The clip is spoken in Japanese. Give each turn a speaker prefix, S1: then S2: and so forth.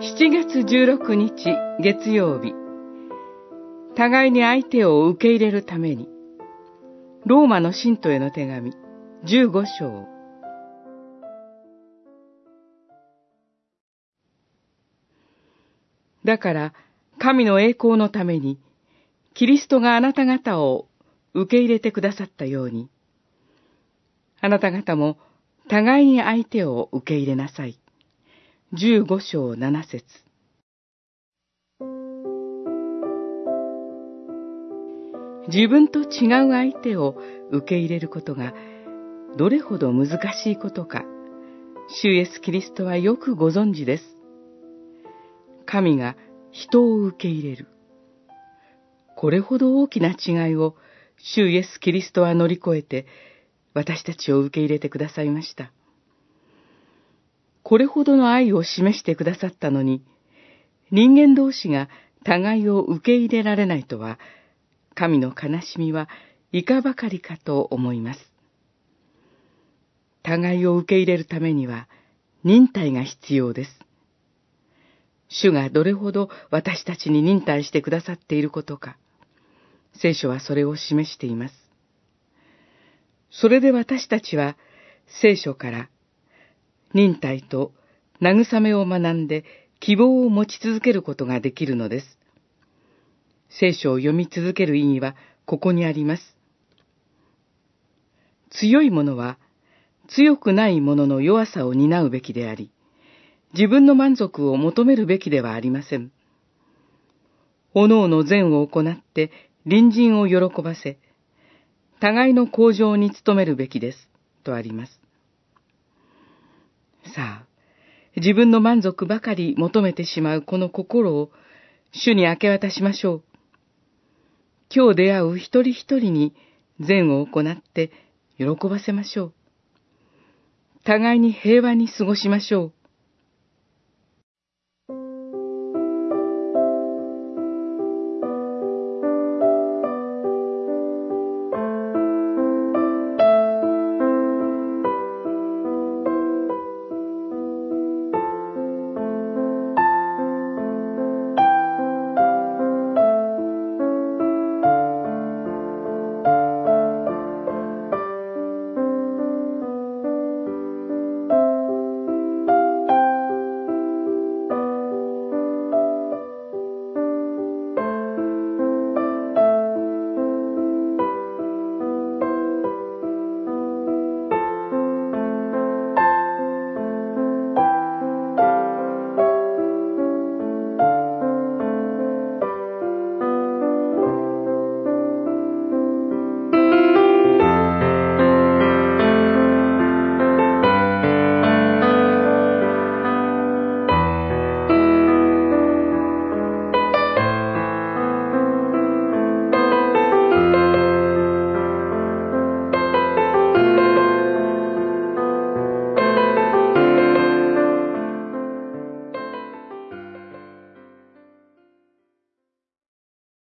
S1: 7月16日月曜日互いに相手を受け入れるためにローマの信徒への手紙15章だから神の栄光のためにキリストがあなた方を受け入れてくださったようにあなた方も互いに相手を受け入れなさい。15章7節自分と違う相手を受け入れることがどれほど難しいことか、主イエス・キリストはよくご存知です。神が人を受け入れる。これほど大きな違いを主イエス・キリストは乗り越えて私たちを受け入れてくださいました。これほどの愛を示してくださったのに、人間同士が互いを受け入れられないとは、神の悲しみはいかばかりかと思います。互いを受け入れるためには、忍耐が必要です。主がどれほど私たちに忍耐してくださっていることか、聖書はそれを示しています。それで私たちは聖書から忍耐と慰めを学んで希望を持ち続けることができるのです。聖書を読み続ける意義はここにあります。強い者は強くない者の弱さを担うべきであり、自分の満足を求めるべきではありません。おのおの善を行って隣人を喜ばせ、互いの向上に努めるべきです、とあります。さあ、自分の満足ばかり求めてしまうこの心を主に明け渡しましょう。今日出会う一人一人に善を行って喜ばせましょう。互いに平和に過ごしましょう。